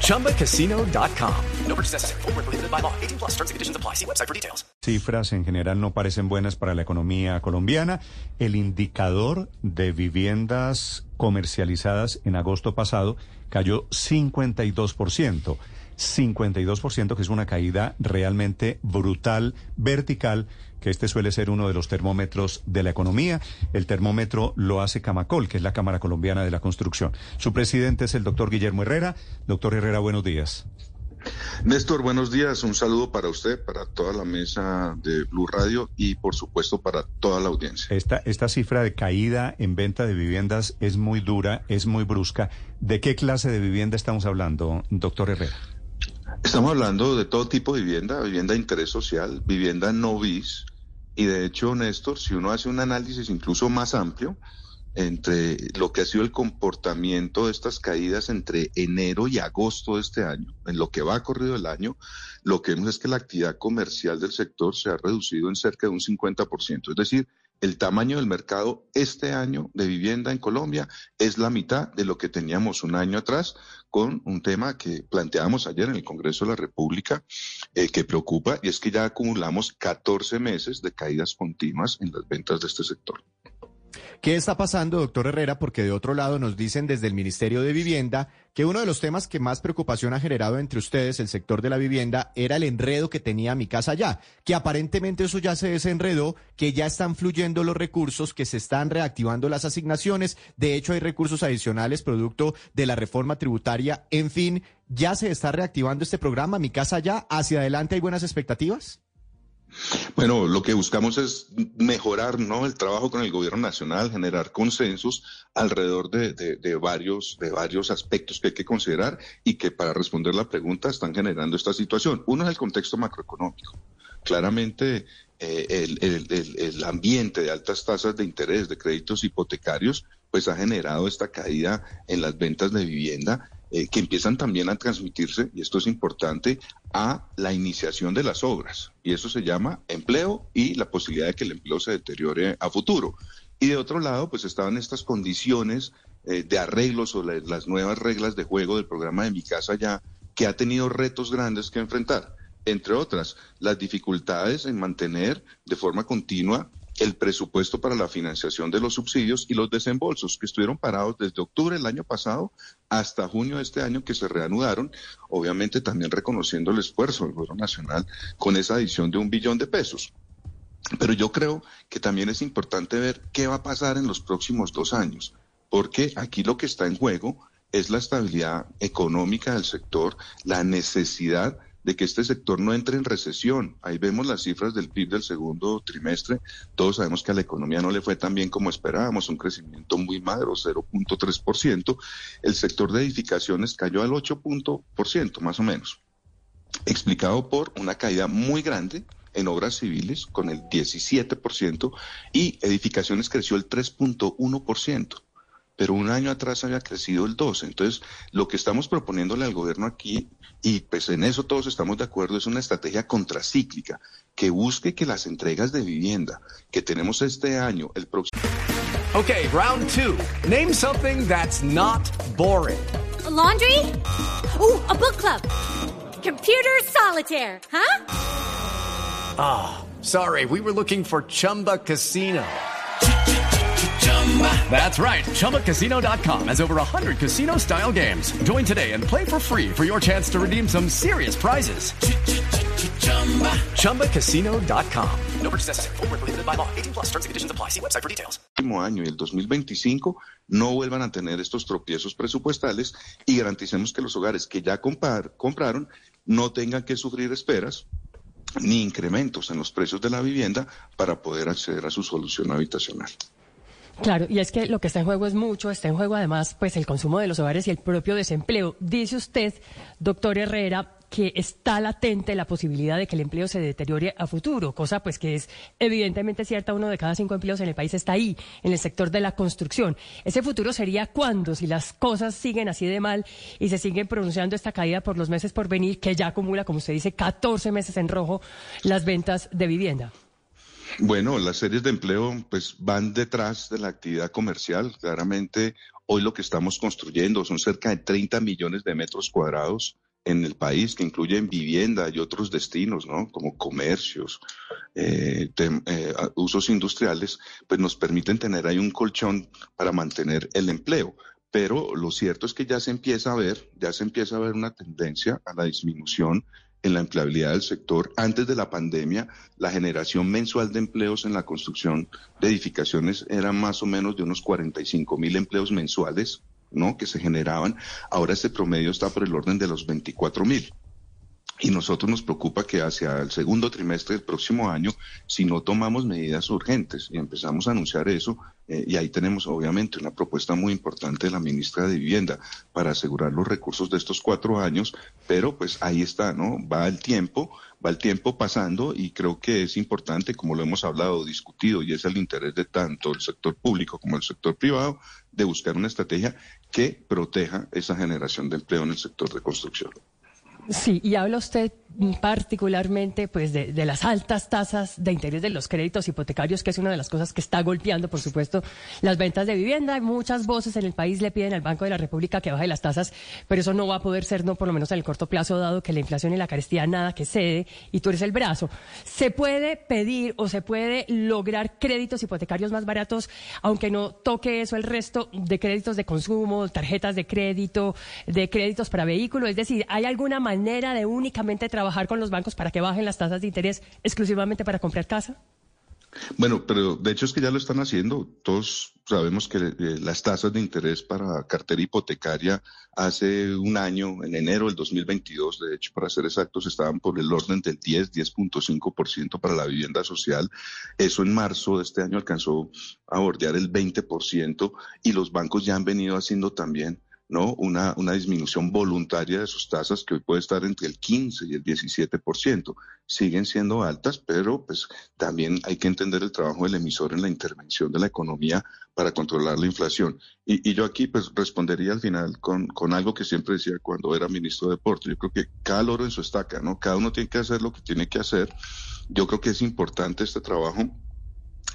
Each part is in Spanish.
ChumbaCasino.com. No purchase necessary. Full prohibited by law. 18 plus terms and conditions apply. See website for details. Cifras en general no parecen buenas para la economía colombiana. El indicador de viviendas comercializadas en agosto pasado cayó 52%. 52%, que es una caída realmente brutal, vertical, que este suele ser uno de los termómetros de la economía. El termómetro lo hace Camacol, que es la Cámara Colombiana de la Construcción. Su presidente es el doctor Guillermo Herrera. Doctor Herrera, buenos días. Néstor, buenos días. Un saludo para usted, para toda la mesa de Blue Radio y, por supuesto, para toda la audiencia. Esta, esta cifra de caída en venta de viviendas es muy dura, es muy brusca. ¿De qué clase de vivienda estamos hablando, doctor Herrera? Estamos hablando de todo tipo de vivienda, vivienda de interés social, vivienda no bis. Y de hecho, Néstor, si uno hace un análisis incluso más amplio entre lo que ha sido el comportamiento de estas caídas entre enero y agosto de este año, en lo que va corrido el año, lo que vemos es que la actividad comercial del sector se ha reducido en cerca de un 50%. Es decir, el tamaño del mercado este año de vivienda en Colombia es la mitad de lo que teníamos un año atrás con un tema que planteábamos ayer en el Congreso de la República eh, que preocupa y es que ya acumulamos 14 meses de caídas continuas en las ventas de este sector. ¿Qué está pasando, doctor Herrera? Porque de otro lado nos dicen desde el Ministerio de Vivienda que uno de los temas que más preocupación ha generado entre ustedes, el sector de la vivienda, era el enredo que tenía mi casa ya, que aparentemente eso ya se desenredó, que ya están fluyendo los recursos, que se están reactivando las asignaciones, de hecho hay recursos adicionales producto de la reforma tributaria, en fin, ya se está reactivando este programa, mi casa ya, hacia adelante hay buenas expectativas. Bueno, lo que buscamos es mejorar ¿no? el trabajo con el gobierno nacional, generar consensos alrededor de, varios, de varios aspectos que hay que considerar y que para responder la pregunta están generando esta situación. Uno es el contexto macroeconómico. Claramente eh, el, el, ambiente de altas tasas de interés de créditos hipotecarios pues ha generado esta caída en las ventas de vivienda eh, que empiezan también a transmitirse, y esto es importante, a la iniciación de las obras. Y eso se llama empleo y la posibilidad de que el empleo se deteriore a futuro. Y de otro lado, pues estaban estas condiciones eh, de arreglos o las nuevas reglas de juego del programa de Mi Casa Ya, que ha tenido retos grandes que enfrentar. Entre otras, las dificultades en mantener de forma continua el presupuesto para la financiación de los subsidios y los desembolsos que estuvieron parados desde octubre del año pasado hasta junio de este año que se reanudaron, obviamente también reconociendo el esfuerzo del gobierno nacional con esa adición de un billón de pesos. Pero yo creo que también es importante ver qué va a pasar en los próximos dos años, porque aquí lo que está en juego es la estabilidad económica del sector, la necesidad que este sector no entre en recesión. Ahí vemos las cifras del PIB del segundo trimestre. Todos sabemos que a la economía no le fue tan bien como esperábamos, un crecimiento muy magro, 0.3%. El sector de edificaciones cayó al 8%, más o menos, explicado por una caída muy grande en obras civiles con el 17% y edificaciones creció el 3.1% pero un año atrás había crecido el 12. Entonces, lo que estamos proponiéndole al gobierno aquí, y pues en eso todos estamos de acuerdo, es una estrategia contracíclica que busque que las entregas de vivienda que tenemos este año, el próximo. Okay, round two. Name something that's not boring. A laundry? Ooh, a book club. Computer solitaire, huh? Ah, oh, sorry, we were looking for Chumba Casino. That's right. ChumbaCasino.com has over 100 casino style games. Join today and play for free for your chance to redeem some serious prizes. ChumbaCasino.com. No purchase necessary. Full prohibited by law. 18 plus terms and conditions apply. See website for details. año y el 2025 no vuelvan a tener estos tropiezos presupuestales y garanticemos que los hogares que ya compar, compraron no tengan que sufrir esperas ni incrementos en los precios de la vivienda para poder acceder a su solución habitacional. Claro, y es que lo que está en juego es mucho, está en juego además pues el consumo de los hogares y el propio desempleo. Dice usted, doctor Herrera, que está latente la posibilidad de que el empleo se deteriore a futuro, cosa pues que es evidentemente cierta, uno de cada cinco empleos en el país está ahí, en el sector de la construcción. Ese futuro sería cuando, si las cosas siguen así de mal y se siguen pronunciando esta caída por los meses por venir, que ya acumula, como usted dice, 14 meses en rojo las ventas de vivienda. Bueno, las series de empleo pues van detrás de la actividad comercial. Claramente hoy lo que estamos construyendo son cerca de 30 millones de metros cuadrados en el país que incluyen vivienda y otros destinos, ¿no? Como comercios, eh, eh, usos industriales, pues nos permiten tener ahí un colchón para mantener el empleo. Pero lo cierto es que ya se empieza a ver, ya se empieza a ver una tendencia a la disminución en la empleabilidad del sector. Antes de la pandemia, la generación mensual de empleos en la construcción de edificaciones era más o menos de unos 45 mil empleos mensuales, ¿no? Que se generaban. Ahora este promedio está por el orden de los 24 mil. Y nosotros nos preocupa que hacia el segundo trimestre del próximo año, si no tomamos medidas urgentes y empezamos a anunciar eso, eh, y ahí tenemos obviamente una propuesta muy importante de la ministra de Vivienda para asegurar los recursos de estos cuatro años, pero pues ahí está, ¿no? Va el tiempo, va el tiempo pasando y creo que es importante, como lo hemos hablado, discutido, y es el interés de tanto el sector público como el sector privado, de buscar una estrategia que proteja esa generación de empleo en el sector de construcción. Sí, y habla usted particularmente pues de, las altas tasas de interés de los créditos hipotecarios, que es una de las cosas que está golpeando, por supuesto, las ventas de vivienda. Muchas voces en el país le piden al Banco de la República que baje las tasas, pero eso no va a poder ser, no por lo menos en el corto plazo, dado que la inflación y la carestía nada que cede y tú eres el brazo. ¿Se puede pedir o se puede lograr créditos hipotecarios más baratos, aunque no toque eso el resto de créditos de consumo, tarjetas de crédito, de créditos para vehículos? Es decir, ¿hay alguna manera de únicamente trabajar trabajar con los bancos para que bajen las tasas de interés exclusivamente para comprar casa? Bueno, pero de hecho es que ya lo están haciendo. Todos sabemos que eh, las tasas de interés para cartera hipotecaria hace un año, en enero del 2022, de hecho, para ser exactos, estaban por el orden del 10, 10.5% para la vivienda social. Eso en marzo de este año alcanzó a bordear el 20% y los bancos ya han venido haciendo también ¿no? Una, disminución voluntaria de sus tasas que hoy puede estar entre el 15 y el 17%. Siguen siendo altas, pero pues también hay que entender el trabajo del emisor en la intervención de la economía para controlar la inflación. Y, yo aquí pues respondería al final con, con algo que siempre decía cuando era ministro de Deporte. Yo creo que cada loro en su estaca, ¿no? Cada uno tiene que hacer lo que tiene que hacer. Yo creo que es importante este trabajo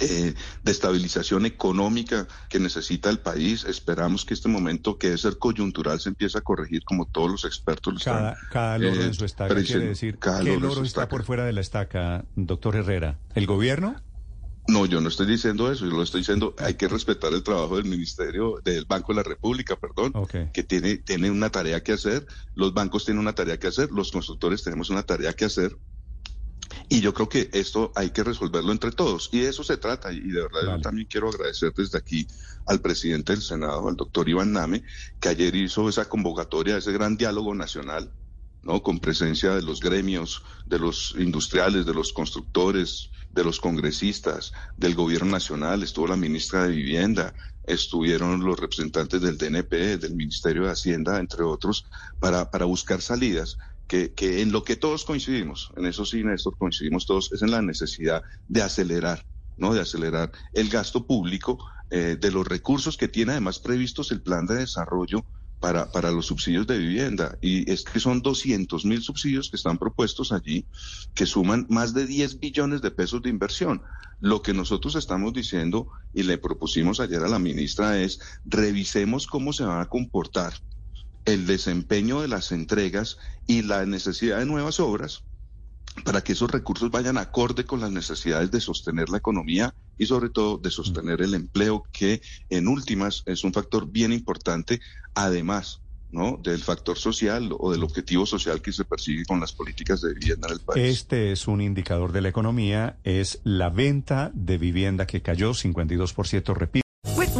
eh, de estabilización económica que necesita el país. Esperamos que este momento, que es ser coyuntural, se empiece a corregir como todos los expertos lo cada, están. Cada loro en su estaca quiere decir, cada ¿qué loro en loro su está por fuera de la estaca, doctor Herrera? ¿El gobierno? No, yo no estoy diciendo eso, yo lo estoy diciendo, hay que respetar el trabajo del Ministerio, del Banco de la República, perdón, que tiene, tiene una tarea que hacer, los bancos tienen una tarea que hacer, los constructores tenemos una tarea que hacer, y yo creo que esto hay que resolverlo entre todos. Y de eso se trata. Y de verdad Vale. yo también quiero agradecer desde aquí al presidente del Senado, al doctor Iván Name, que ayer hizo esa convocatoria, ese gran diálogo nacional, ¿no? Con presencia de los gremios, de los industriales, de los constructores, de los congresistas, del gobierno nacional, estuvo la ministra de Vivienda, estuvieron los representantes del DNP, del Ministerio de Hacienda, entre otros, para, para buscar salidas que, que en lo que todos coincidimos, en eso sí, Néstor, coincidimos todos, es en la necesidad de acelerar, ¿no? De acelerar el gasto público, eh, de los recursos que tiene además previstos el plan de desarrollo para, para los subsidios de vivienda. Y es que son 200 mil subsidios que están propuestos allí, que suman más de 10 billones de pesos de inversión. Lo que nosotros estamos diciendo y le propusimos ayer a la ministra es revisemos cómo se van a comportar el desempeño de las entregas y la necesidad de nuevas obras para que esos recursos vayan acorde con las necesidades de sostener la economía y sobre todo de sostener el empleo, que en últimas es un factor bien importante, además ¿no? del factor social o del objetivo social que se persigue con las políticas de vivienda en país. Este es un indicador de la economía, es la venta de vivienda que cayó 52%, repito.